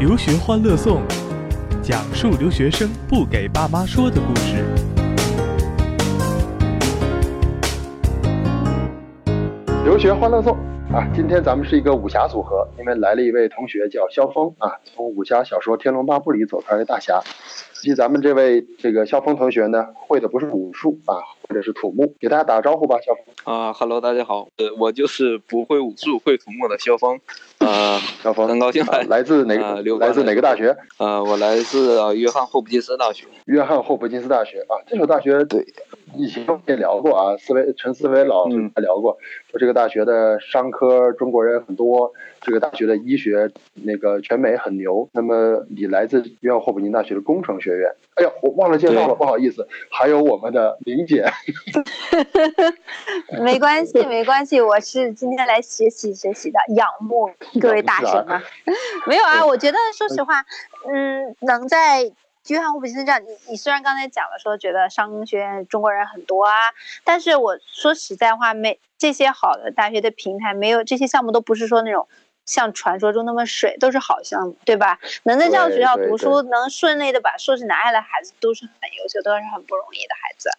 留学欢乐颂，讲述留学生不给爸妈说的故事。留学欢乐颂啊，今天咱们是一个武侠组合，因为来了一位同学叫萧峰啊，从武侠小说《天龙八部》里走出来的大侠。实际咱们这位这个萧峰同学呢，会的不是武术啊，或者是土木，给大家打个招呼吧，肖峰。啊哈喽，大家好，呃，我就是不会武术会土木的肖峰，啊，肖峰，很高兴来，来自哪个？来自哪个大学？呃，我来自约翰霍普金斯大学。约翰霍普金斯大学啊，这所大学对，以前也聊过啊，思维陈思维老师还聊过，说这个大学的商科中国人很多，这个大学的医学那个全美很牛。那么你来自约翰霍普金大学的工程学院？哎呀，我忘了介绍了，不好意思。还有我们的林姐。没关系，没关系，我是今天来学习学习的，仰慕各位大神啊。没有啊，我觉得说实话，嗯，能在约翰霍普金斯这样，你你虽然刚才讲了说觉得商学院中国人很多啊，但是我说实在话，没这些好的大学的平台，没有这些项目都不是说那种像传说中那么水，都是好项目，对吧？能在这样学校读书，能顺利的把硕士拿下来，孩子都是很优秀，都是很不容易的孩子。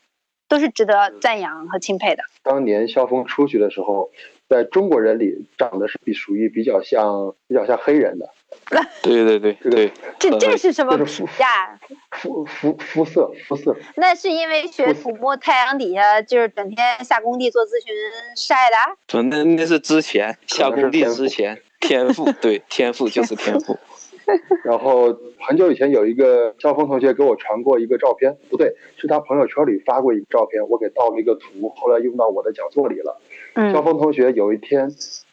都是值得赞扬和钦佩的。当年萧峰出去的时候，在中国人里长得是比属于比较像比较像黑人的。对对对对，这这是什么呀？肤肤肤色肤色。那是因为学土木，太阳底下就是整天下工地做咨询晒的。那那是之前下工地之前天赋，对天赋就是天赋。然后很久以前有一个肖峰同学给我传过一个照片，不对，是他朋友圈里发过一个照片，我给盗了一个图，后来用到我的讲座里了。肖峰同学有一天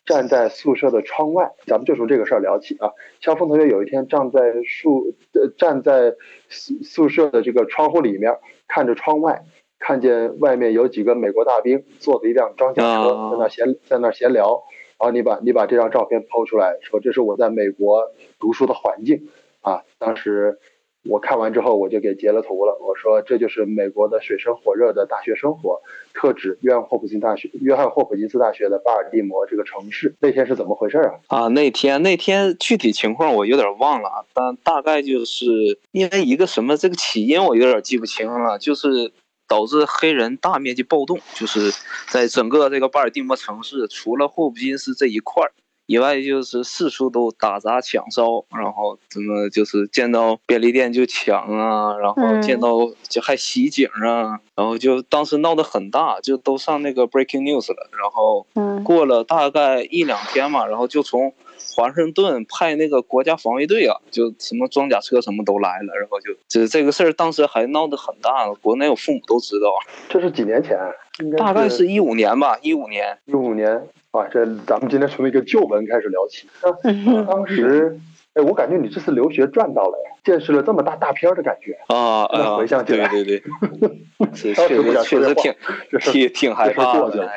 站在宿舍的窗外，咱们就从这个事儿聊起啊。肖峰同学有一天站在宿呃站在宿宿舍的这个窗户里面，看着窗外，看见外面有几个美国大兵坐着一辆装甲车在那闲在那闲聊。然后你把你把这张照片抛出来，说这是我在美国读书的环境啊。当时我看完之后，我就给截了图了。我说这就是美国的水深火热的大学生活，特指约翰霍普金大学、约翰霍普金斯大学的巴尔的摩这个城市。那天是怎么回事啊？啊，那天那天具体情况我有点忘了，但大概就是因为一个什么这个起因我有点记不清了，就是。导致黑人大面积暴动，就是在整个这个巴尔的摩城市，除了霍普金斯这一块儿以外，就是四处都打砸抢烧，然后怎么就是见到便利店就抢啊，然后见到就还袭警啊，然后就当时闹得很大，就都上那个 breaking news 了。然后过了大概一两天嘛，然后就从。华盛顿派那个国家防卫队啊，就什么装甲车什么都来了，然后就这这个事儿当时还闹得很大，国内我父母都知道。这是几年前？大概是一五年吧，一五年。一五年啊，这咱们今天从一个旧闻开始聊起。当时，哎，我感觉你这次留学赚到了呀，见识了这么大大片的感觉啊啊！回想起来，对对对，确实确实挺挺挺害怕的。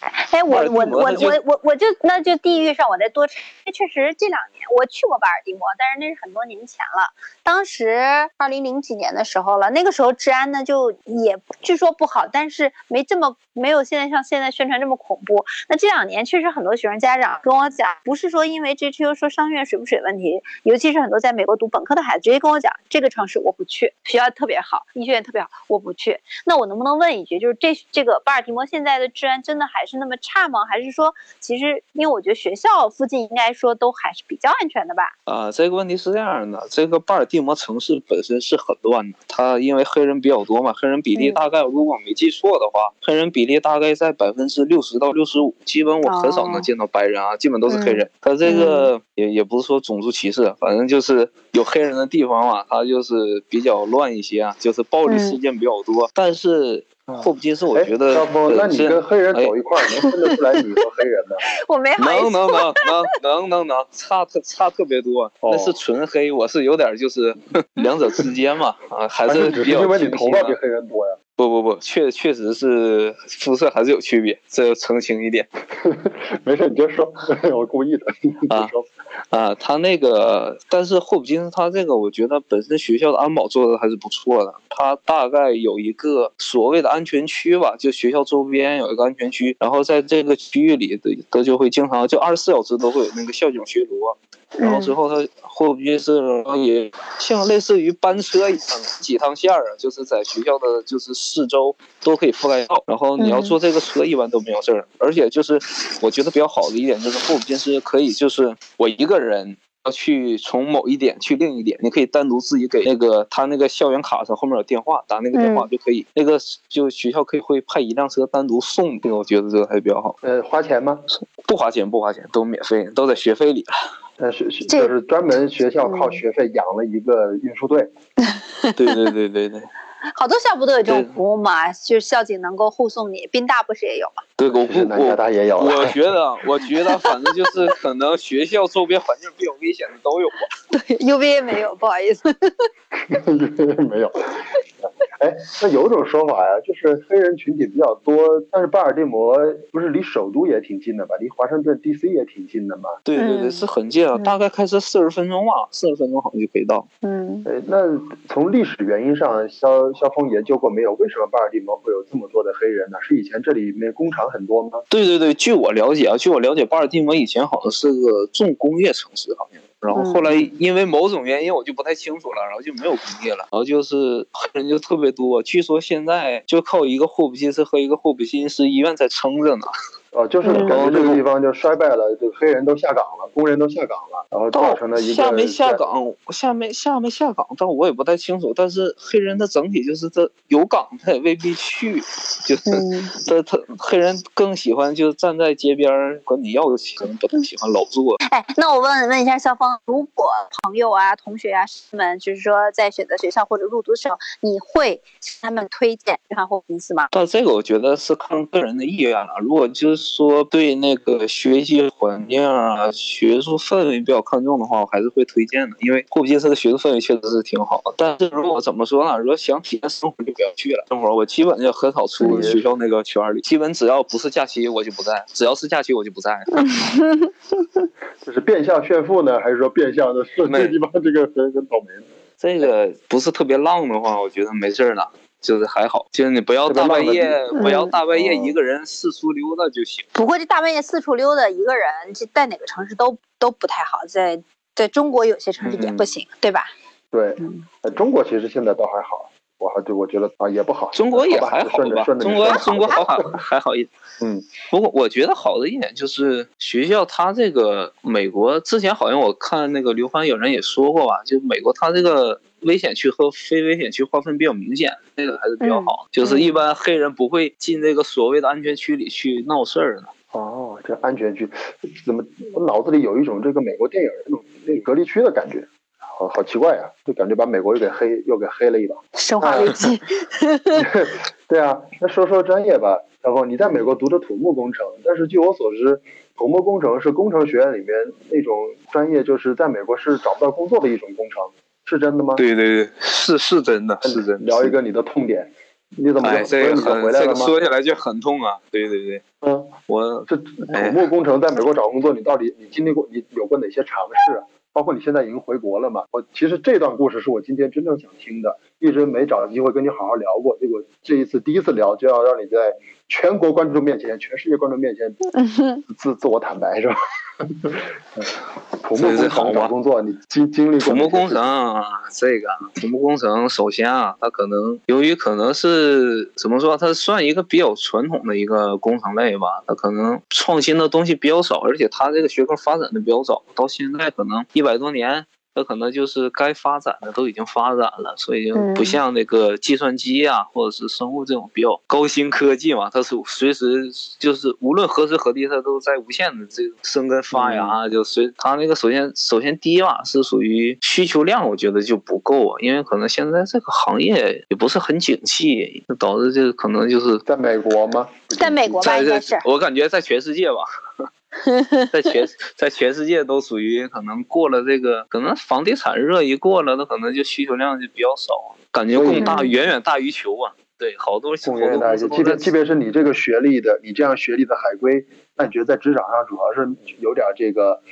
哎，我我我我我我就那就地域上我再多，确实这两年我去过巴尔的摩，但是那是很多年前了。当时二零零几年的时候了，那个时候治安呢就也据说不好，但是没这么没有现在像现在宣传这么恐怖。那这两年确实很多学生家长跟我讲，不是说因为 GTU 说商学院水不水问题，尤其是很多在美国读本科的孩子直接跟我讲，这个城市我不去，学校特别好，医学院特别好，我不去。那我能不能问一句，就是这这个巴尔的摩现在的治安真的还是那么差吗？还是说，其实因为我觉得学校附近应该说都还是比较安全的吧？啊，这个问题是这样的，这个巴尔的摩城市本身是很乱的，它因为黑人比较多嘛，黑人比例大概如果我没记错的话，黑人比例大概在百分之六十到六十五，基本我很少能见到白人啊，基本都是黑人。它这个也也不是说种族歧视，反正就是有黑人的地方嘛，它就是比较乱一些啊，就是暴力事件比较多，但是。霍普金斯，我觉得，要不那你跟黑人走一块儿，能分得出来你和黑人吗？我没能能能能能能能差特差特别多，那是纯黑，我是有点就是 两者之间嘛啊，还是比较因为你头发比黑人多呀。不不不，确确实是肤色还是有区别，这要澄清一点。没事，你就说，我故意的。啊啊，他那个，但是霍普金斯他这个，我觉得本身学校的安保做的还是不错的。他大概有一个所谓的安全区吧，就学校周边有一个安全区，然后在这个区域里的都就会经常就二十四小时都会有那个校警巡逻。然后之后，他霍普金斯也像类似于班车一样，几趟线儿啊，就是在学校的就是四周都可以覆盖到。然后你要坐这个车，一般都没有事儿。而且就是我觉得比较好的一点，就是霍普金斯可以就是我一个人要去从某一点去另一点，你可以单独自己给那个他那个校园卡上后面有电话，打那个电话就可以。那个就学校可以会派一辆车单独送，这个我觉得这个还比较好。呃，花钱吗？不花钱，不花钱，都免费，都在学费里。呃，是是，就是专门学校靠学费养了一个运输队。对对对对对。好多校部都有这种服务嘛，就是校警能够护送你。宾大不是也有吗？对，我是南加大也有。我觉得，我觉得反正就是可能学校周边环境比较危险的都有吧。对，UVA 没有，不好意思。没有。哎，那有种说法呀，就是黑人群体比较多，但是巴尔的摩不是离首都也挺近的吧？离华盛顿 DC 也挺近的嘛？对对对，是很近啊，大概开车四十分钟吧，四十分钟好像就可以到。嗯，哎，那从历史原因上，肖肖峰研究过没有？为什么巴尔的摩会有这么多的黑人呢？是以前这里面工厂很多吗？对对对，据我了解啊，据我了解，巴尔的摩以前好像是个重工业城市，好像。然后后来因为某种原因，我就不太清楚了，然后就没有工业了，然后就是黑 人就特别多。据说现在就靠一个霍普金斯和一个霍普金斯医院在撑着呢。哦，就是感觉这个地方就衰败了，就黑人都下岗了，工人都下岗了，然后造成了一个下没下岗，下没下没下岗，但我也不太清楚。但是黑人的整体就是这有岗他也未必去，就是 他他黑人更喜欢就站在街边管你要钱，不太喜欢老做。哎，那我问问一下肖峰，如果朋友啊、同学啊们，就是说在选择学校或者入读的时候，你会向他们推荐约翰霍普金斯吗？但这个我觉得是看个人的意愿了。如果就是说对那个学习环境啊、学术氛围比较看重的话，我还是会推荐的。因为霍普金斯的学术氛围确实是挺好的。但是如果怎么说呢？如果想体验生活，就不要去了。生活我基本就很少出学校那个圈里，基本只要不是假期，我就不在；只要是假期，我就不在。这是变相炫富呢，还是说变相的这个地方这个很很倒霉呢？这个不是特别浪的话，我觉得没事儿呢。就是还好，就是你不要大半夜，不要大半夜一个人四处溜达就行。不过这大半夜四处溜达一个人，这在哪个城市都都不太好，在在中国有些城市也不行，对吧？对，中国其实现在倒还好，我还对我觉得啊也不好。中国也还好吧？中国中国好还还好一，嗯。不过我觉得好的一点就是学校，它这个美国之前好像我看那个刘欢有人也说过吧，就美国它这个。危险区和非危险区划分比较明显，这个还是比较好。就是一般黑人不会进这个所谓的安全区里去闹事儿的。哦，这安全区怎么？我脑子里有一种这个美国电影那种那个隔离区的感觉，好好奇怪啊！就感觉把美国又给黑又给黑了一把。生化危机。对啊，那说说专业吧。然后你在美国读的土木工程，但是据我所知，土木工程是工程学院里面那种专业，就是在美国是找不到工作的一种工程。是真的吗？对对对，是是真的，是真。聊一个你的痛点，你怎么这个很这个说起来就很痛啊！对对对，嗯，我这土木工程在美国找工作，你到底你经历过，你有过哪些尝试？包括你现在已经回国了嘛？我其实这段故事是我今天真正想听的，一直没找机会跟你好好聊过，结果这一次第一次聊，就要让你在全国观众面前、全世界观众面前 自自我坦白，是吧？土木工程找工作，你经经历过土木工程啊这个土木工程，首先啊，它可能由于可能是怎么说，它算一个比较传统的一个工程类吧，它可能创新的东西比较少，而且它这个学科发展的比较早，到现在可能一百多年。它可能就是该发展的都已经发展了，所以就不像那个计算机啊，或者是生物这种比较高新科技嘛，它是随时就是无论何时何地，它都在无限的这个生根发芽。就随它那个首先首先第一吧，是属于需求量，我觉得就不够啊，因为可能现在这个行业也不是很景气，导致这可能就是在美国吗？在美国吧，应该是。我感觉在全世界吧。在全在全世界都属于可能过了这个，可能房地产热一过了，那可能就需求量就比较少，感觉供大远远大于求啊。对，好多供应链大业，即便即便是你这个学历的，你这样学历的海归，那你觉得在职场上主要是有点这个，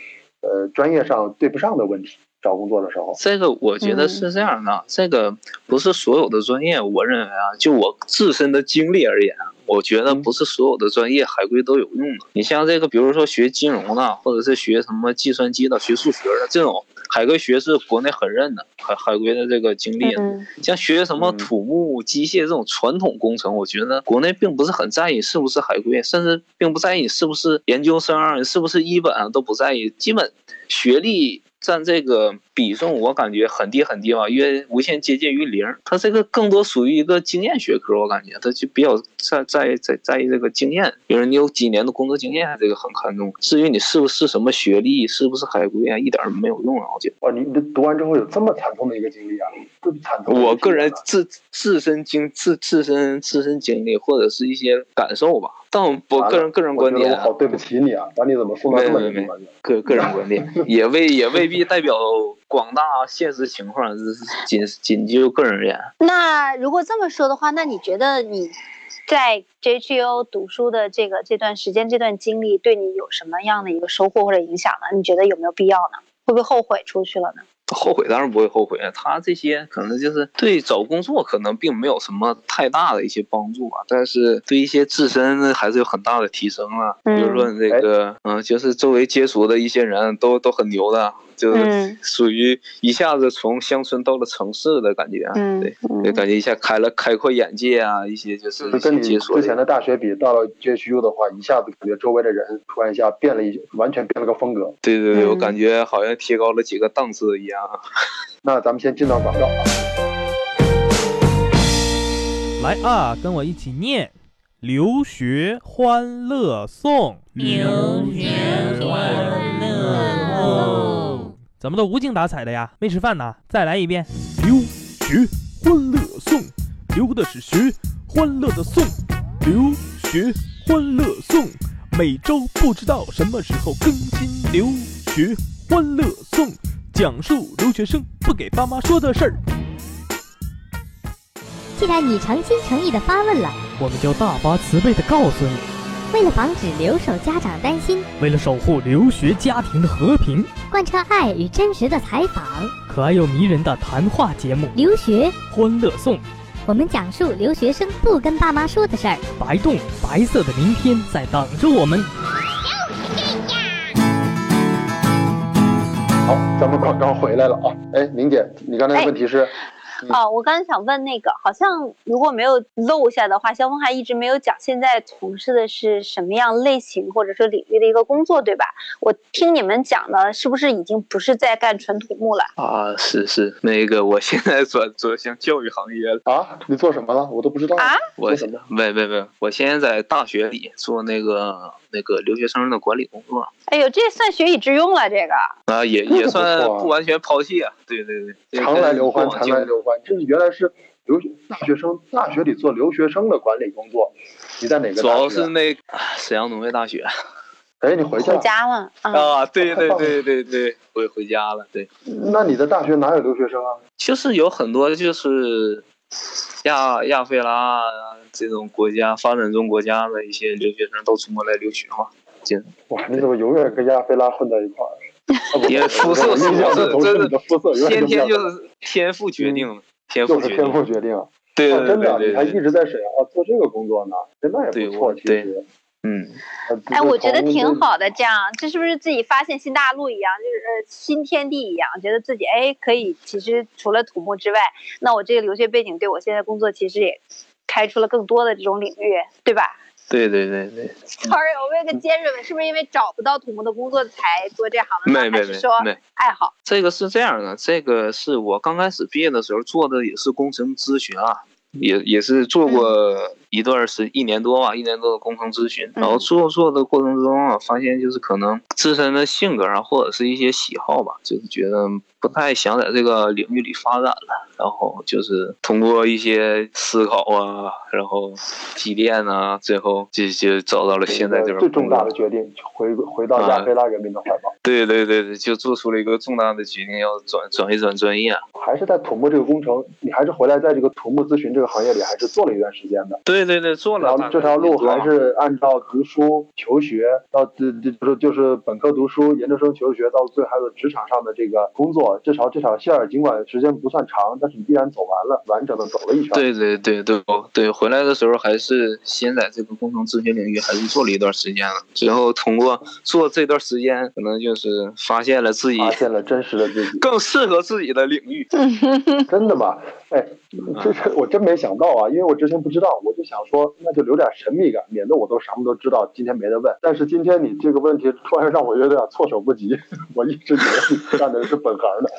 呃，专业上对不上的问题？找工作的时候，这个我觉得是这样的，这个不是所有的专业，我认为啊，就我自身的经历而言，我觉得不是所有的专业海归都有用的。你像这个，比如说学金融的，或者是学什么计算机的、学数学的这种海归学是国内很认的，海海归的这个经历。像学什么土木、机械这种传统工程，我觉得国内并不是很在意是不是海归，甚至并不在意是不是研究生、是不是一本都不在意，基本学历。占这个比重，我感觉很低很低吧，约无限接近于零。它这个更多属于一个经验学科，我感觉它就比较在在在在意这个经验，比如你有几年的工作经验，这个很看重。至于你是不是什么学历，是不是海归啊，一点没有用啊，我觉得。哇，你你读完之后有这么惨痛的一个经历啊？这么惨痛？我个人自自身经自自身自身经历或者是一些感受吧。但我个人个人观点，我好对不起你啊，把你怎么送到这么一个个个人观点也未也未必代表广大现实情况，这是仅仅就个人而言。那如果这么说的话，那你觉得你在 JGO 读书的这个这段时间、这段经历，对你有什么样的一个收获或者影响呢？你觉得有没有必要呢？会不会后悔出去了呢？后悔当然不会后悔，他这些可能就是对找工作可能并没有什么太大的一些帮助吧，但是对一些自身还是有很大的提升了。比如说这个，嗯，就是周围接触的一些人都都很牛的。就是属于一下子从乡村到了城市的感觉啊，对，就感觉一下开了开阔眼界啊，一些就是跟你之前的大学比，到了 JHU 的话，一下子感觉周围的人突然一下变了一，完全变了个风格。对对对，我感觉好像提高了几个档次一样。那咱们先进到广告。来啊，跟我一起念《留学欢乐颂》。留学欢乐颂。怎么都无精打采的呀？没吃饭呢？再来一遍。留学欢乐颂，留的是学欢乐的颂。留学欢乐颂，每周不知道什么时候更新。留学欢乐颂，讲述留学生不给爸妈说的事儿。既然你诚心诚意的发问了，我们就大发慈悲的告诉你。为了防止留守家长担心，为了守护留学家庭的和平，贯彻爱与真实的采访，可爱又迷人的谈话节目《留学欢乐颂》，我们讲述留学生不跟爸妈说的事儿。白洞白色的明天在等着我们。好，咱们广告回来了啊！哎，明姐，你刚才的问题是？哦，我刚才想问那个，好像如果没有漏下的话，肖峰还一直没有讲现在从事的是什么样类型或者说领域的一个工作，对吧？我听你们讲的，是不是已经不是在干纯土木了？啊，是是，那个我现在转转向教育行业了啊？你做什么了？我都不知道啊。我什么？没没没，我现在在大学里做那个那个留学生的管理工作。哎呦，这算学以致用了，这个啊，也也算不完全抛弃啊。对对对，常来刘欢，常来刘欢，这是原来是留学大学生，大学里做留学生的管理工作。你在哪个？主要是那沈阳农业大学。哎，你回家了啊？对对对对对，回回家了。对。那你的大学哪有留学生啊？就是有很多，就是亚亚非拉这种国家发展中国家的一些留学生都出国来留学嘛。哇，你怎么永远跟亚非拉混在一块儿？因为肤色，真的肤色，先天就是天赋决定的，天赋天赋决定。对真的，你还一直在沈阳做这个工作呢，真的也不错，其实。嗯。哎，我觉得挺好的，这样，这是不是自己发现新大陆一样，就是新天地一样，觉得自己哎可以，其实除了土木之外，那我这个留学背景对我现在工作其实也开出了更多的这种领域，对吧？对对对对，Sorry，我问个尖锐问，是不是因为找不到土木的工作才做这行的？没没没，没爱好。这个是这样的，这个是我刚开始毕业的时候做的，也是工程咨询啊，也也是做过一。段时一年多吧，一年多的工程咨询，然后做做的过程之中啊，发现就是可能自身的性格啊，或者是一些喜好吧，就是觉得不太想在这个领域里发展了，然后就是通过一些思考啊，然后积淀啊，最后就就找到了现在这种最重大的决定，回回到亚非拉人民的怀抱。对对对对，就做出了一个重大的决定，要转转一转专业。还是在土木这个工程，你还是回来在这个土木咨询这个行业里，还是做了一段时间的。对对对，做了。然后这条路还是按照读书求学到这这就是就是本科读书，研究生求学，到最后还有职场上的这个工作，至少这条线儿尽管时间不算长，但是你依然走完了，完整的走了一圈。对对对对对，回来的时候还是先在这个工程咨询领域还是做了一段时间了，最后通过做这段时间，可能就是发现了自己，发现了真实的自己，更适合自己的领域。真的吗？哎，这是我真没想到啊，因为我之前不知道，我就想说那就留点神秘感，免得我都什么都知道，今天没得问。但是今天你这个问题突然让我有点措手不及，我一直以为你干的是本行的。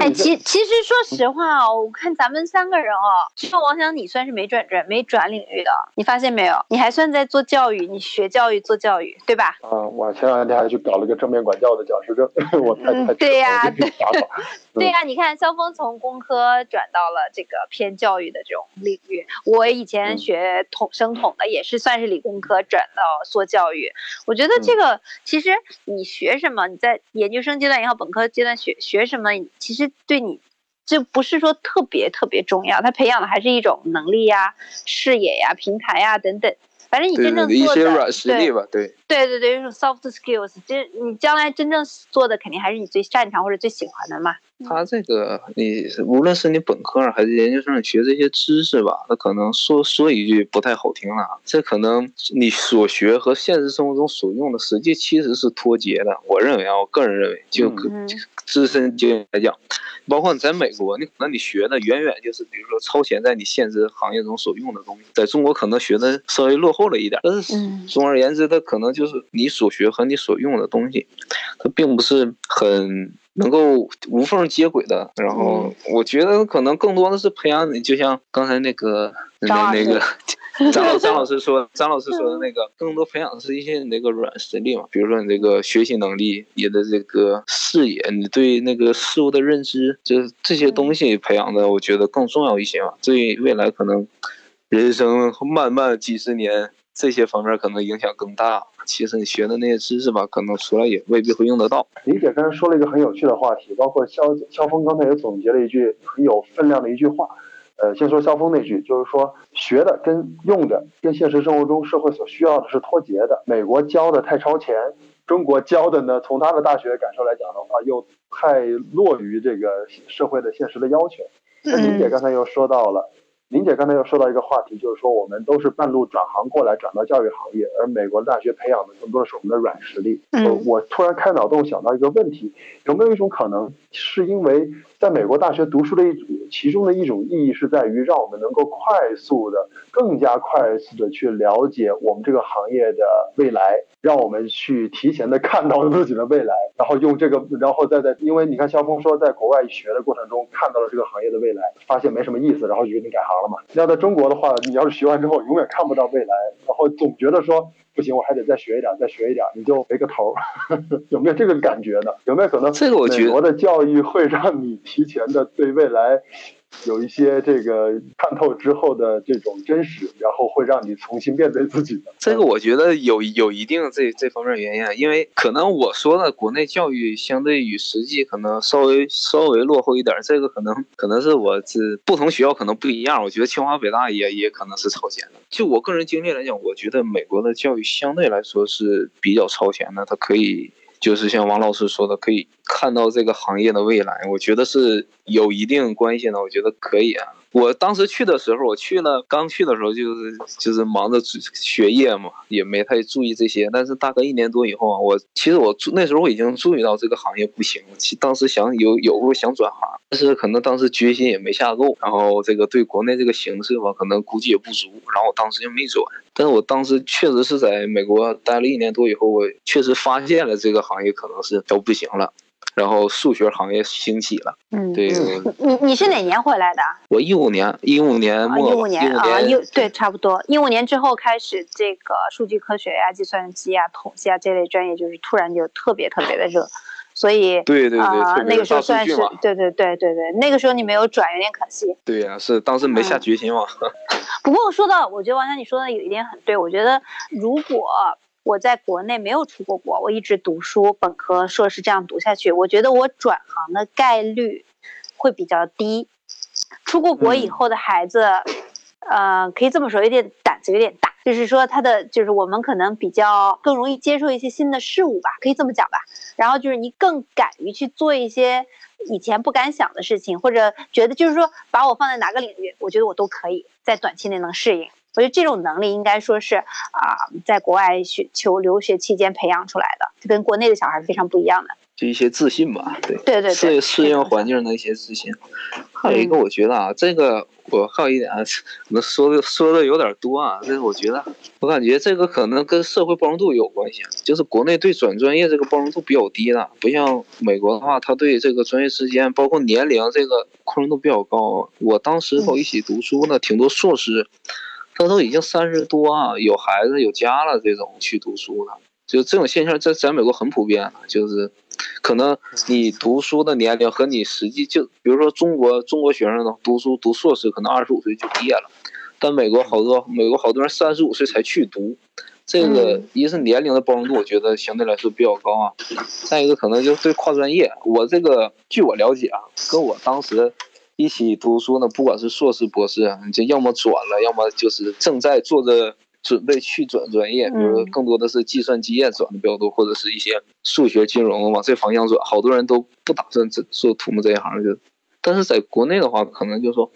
哎，其其实说实话啊，我看咱们三个人哦，就王翔你算是没转转没转领域的，你发现没有？你还算在做教育，你学教育做教育，对吧？啊，我前两天还去搞了个正面管教的教师证，我太太对呀，对对呀，你看肖峰从工科转到了这个偏教育的这种领域，我以前学统生统的也是算是理工科转到做教育，我觉得这个其实你学什么，你在研究生阶段也好，本科阶段学学什么。其实对你，就不是说特别特别重要，他培养的还是一种能力呀、视野呀、平台呀等等。反正你真正做的，对对对对，一种 soft skills，其实你将来真正做的肯定还是你最擅长或者最喜欢的嘛。他这个，你无论是你本科还是研究生学这些知识吧，他可能说说一句不太好听了，这可能你所学和现实生活中所用的实际其实是脱节的。我认为啊，我个人认为，就自身经验来讲，包括你在美国，你可能你学的远远就是比如说超前在你现实行业中所用的东西，在中国可能学的稍微落后了一点。但是总而言之，它可能就是你所学和你所用的东西，它并不是很。能够无缝接轨的，然后我觉得可能更多的是培养你，就像刚才那个那那个 张老张老师说，张老师说的那个，更多培养的是一些你那个软实力嘛，比如说你这个学习能力，你的这个视野，你对那个事物的认知，就是这些东西培养的，我觉得更重要一些嘛。对未来可能人生漫漫几十年，这些方面可能影响更大。其实你学的那些知识吧，可能出来也未必会用得到。李姐刚才说了一个很有趣的话题，包括肖肖峰刚才也总结了一句很有分量的一句话。呃，先说肖峰那句，就是说学的跟用的跟现实生活中社会所需要的是脱节的。美国教的太超前，中国教的呢，从他的大学感受来讲的话，又太落于这个社会的现实的要求。那李姐刚才又说到了。林姐刚才又说到一个话题，就是说我们都是半路转行过来，转到教育行业，而美国大学培养的更多的是我们的软实力。嗯，我突然开脑洞想到一个问题，有没有一种可能，是因为在美国大学读书的一其中的一种意义是在于让我们能够快速的、更加快速的去了解我们这个行业的未来，让我们去提前的看到自己的未来，然后用这个，然后再在，因为你看肖峰说，在国外学的过程中看到了这个行业的未来，发现没什么意思，然后就决定改行。了嘛？要在中国的话，你要是学完之后永远看不到未来，然后总觉得说不行，我还得再学一点，再学一点，你就没个头儿。有没有这个感觉呢？有没有可能？这个我觉得美国的教育会让你提前的对未来。有一些这个看透之后的这种真实，然后会让你重新面对自己的。这个我觉得有有一定这这方面原因，因为可能我说的国内教育相对于实际可能稍微稍微落后一点，这个可能可能是我这不同学校可能不一样。我觉得清华北大也也可能是超前的。就我个人经历来讲，我觉得美国的教育相对来说是比较超前的，它可以。就是像王老师说的，可以看到这个行业的未来，我觉得是有一定关系的。我觉得可以啊。我当时去的时候，我去了，刚去的时候就是就是忙着学业嘛，也没太注意这些。但是大概一年多以后啊，我其实我那时候我已经注意到这个行业不行。其当时想有有过想转行，但是可能当时决心也没下够。然后这个对国内这个形势吧，可能估计也不足。然后我当时就没转。但是我当时确实是在美国待了一年多以后，我确实发现了这个行业可能是要不行了。然后数学行业兴起了。嗯，对，你你是哪年回来的？我一五年，一五年末，一五年啊，一对，差不多。一五年之后开始，这个数据科学呀、计算机啊、统计啊这类专业，就是突然就特别特别的热。所以，对对对，那个时候算是对对对对对，那个时候你没有转，有点可惜。对呀，是当时没下决心嘛。不过说到，我觉得王强你说的有一点很对，我觉得如果我在国内没有出过国，我一直读书，本科、硕士这样读下去，我觉得我转行的概率会比较低。出过国以后的孩子，呃，可以这么说，有点胆子有点大。就是说，他的就是我们可能比较更容易接受一些新的事物吧，可以这么讲吧。然后就是你更敢于去做一些以前不敢想的事情，或者觉得就是说把我放在哪个领域，我觉得我都可以在短期内能适应。我觉得这种能力应该说是啊，在国外学求留学期间培养出来的，就跟国内的小孩是非常不一样的。就一些自信吧，对对对，适适应环境的一些自信。还有一个，我觉得啊，这个我还有一点，可能说的说的有点多啊。这个我觉得，我感觉这个可能跟社会包容度有关系。就是国内对转专业这个包容度比较低的，不像美国的话，他对这个专业之间包括年龄这个宽容度比较高。我当时和我一起读书呢，挺多硕士，他都已经三十多啊，有孩子有家了这种去读书的，就这种现象在在美国很普遍，就是。可能你读书的年龄和你实际就，比如说中国中国学生呢，读书读硕士可能二十五岁就毕业了，但美国好多美国好多人三十五岁才去读，这个一是年龄的包容度，我觉得相对来说比较高啊。再一个可能就是对跨专业，我这个据我了解啊，跟我当时一起读书呢，不管是硕士博士，你就要么转了，要么就是正在做着。准备去转专业，比如说更多的是计算机业转的比较多，或者是一些数学、金融往这方向转。好多人都不打算做做土木这一行，就。但是在国内的话，可能就说，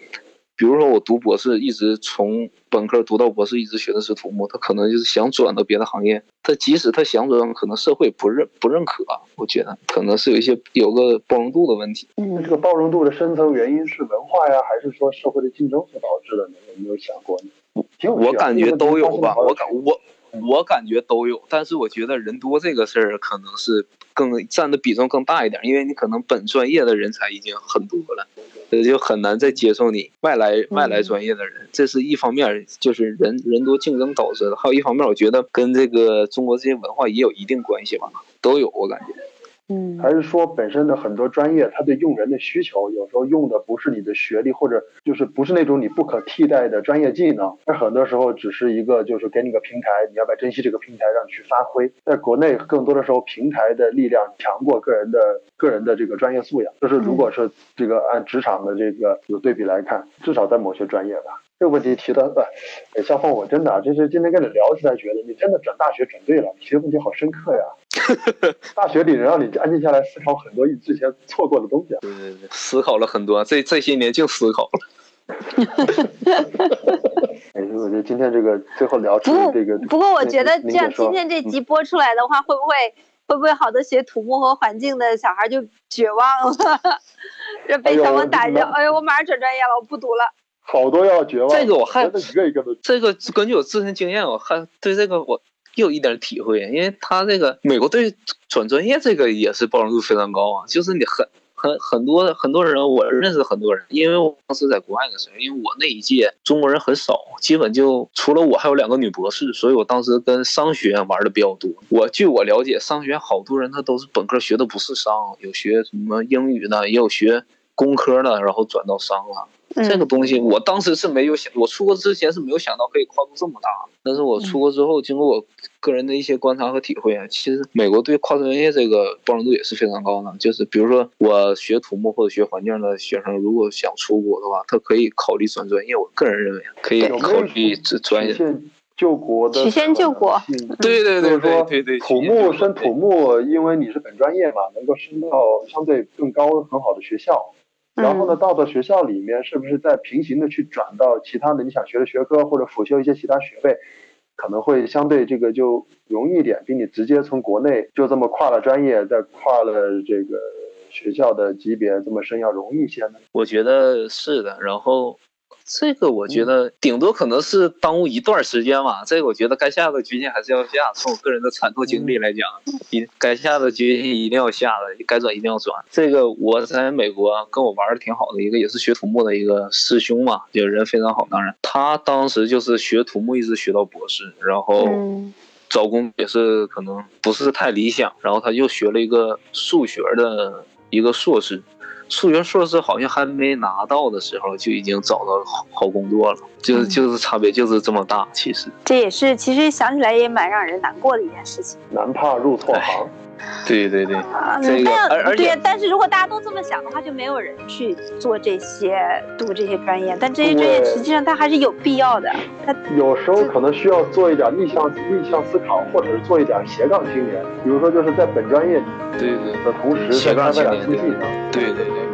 比如说我读博士，一直从本科读到博士，一直学的是土木，他可能就是想转到别的行业。他即使他想转，可能社会不认不认可。我觉得可能是有一些有个包容度的问题。嗯这个包容度的深层原因是文化呀，还是说社会的竞争所导致的呢？有没有想过呢？我感觉都有吧，我感我我感觉都有，但是我觉得人多这个事儿可能是更占的比重更大一点，因为你可能本专业的人才已经很多了，这就很难再接受你外来外来专业的人，这是一方面，就是人人多竞争导致的，还有一方面，我觉得跟这个中国这些文化也有一定关系吧，都有我感觉。嗯，还是说本身的很多专业，它对用人的需求，有时候用的不是你的学历，或者就是不是那种你不可替代的专业技能，而很多时候只是一个就是给你个平台，你要不要珍惜这个平台，让你去发挥。在国内，更多的时候平台的力量强过个人的个人的这个专业素养。就是如果是这个按职场的这个有对比来看，至少在某些专业吧。这个问题提的，呃，肖峰，我真的就是今天跟你聊起来，觉得你真的转大学转对了，提的问题好深刻呀。大学里能让你安静下来思考很多你之前错过的东西。啊对对对，思考了很多，这这些年净思考了。哎，我觉得今天这个最后聊出这个，不过我觉得这样今天这集播出来的话，会不会会不会好多学土木和环境的小孩就绝望了？这被小王打掉，哎呦，我马上转专业了，我不读了。好多要绝望，这个我还一个一个的。这个根据我自身经验，我还对这个我又有一点体会，因为他这个美国对转专业这个也是包容度非常高啊，就是你很很很多很多人，我认识很多人，因为我当时在国外的时候，因为我那一届中国人很少，基本就除了我还有两个女博士，所以我当时跟商学院玩的比较多。我据我了解，商学院好多人他都是本科学的不是商，有学什么英语的，也有学工科的，然后转到商了。这个东西我当时是没有想，我出国之前是没有想到可以跨度这么大。但是我出国之后，经过我个人的一些观察和体会啊，其实美国对跨专业这个包容度也是非常高的。就是比如说我学土木或者学环境的学生，如果想出国的话，他可以考虑转专业。我个人认为可以考虑这专业。曲线救国的。曲线救国。对对对对对对。土木升土木，因为你是本专业嘛，能够升到相对更高很好的学校。然后呢，到了学校里面，是不是再平行的去转到其他的你想学的学科，或者辅修一些其他学位，可能会相对这个就容易一点，比你直接从国内就这么跨了专业，再跨了这个学校的级别这么深要容易一些呢？我觉得是的。然后这个我觉得顶多可能是耽误一段时间吧。这个我觉得该下的决心还是要下。从我个人的惨痛经历来讲，一该下的决心一定要下的，该转一定要转。这个我在美国跟我玩的挺好的一个，也是学土木的一个师兄嘛，就人非常好。当然，他当时就是学土木一直学到博士，然后找工也是可能不是太理想，然后他又学了一个数学的一个硕士。数学硕士好像还没拿到的时候，就已经找到好好工作了，就是就是差别就是这么大。其实这也是，其实想起来也蛮让人难过的一件事情。男怕入错行。对对对，这个而而且，但是如果大家都这么想的话，就没有人去做这些读这些专业。但这些专业实际上它还是有必要的。它有时候可能需要做一点逆向逆向思考，或者是做一点斜杠青年。比如说，就是在本专业对对的同时，斜杠青年对对对。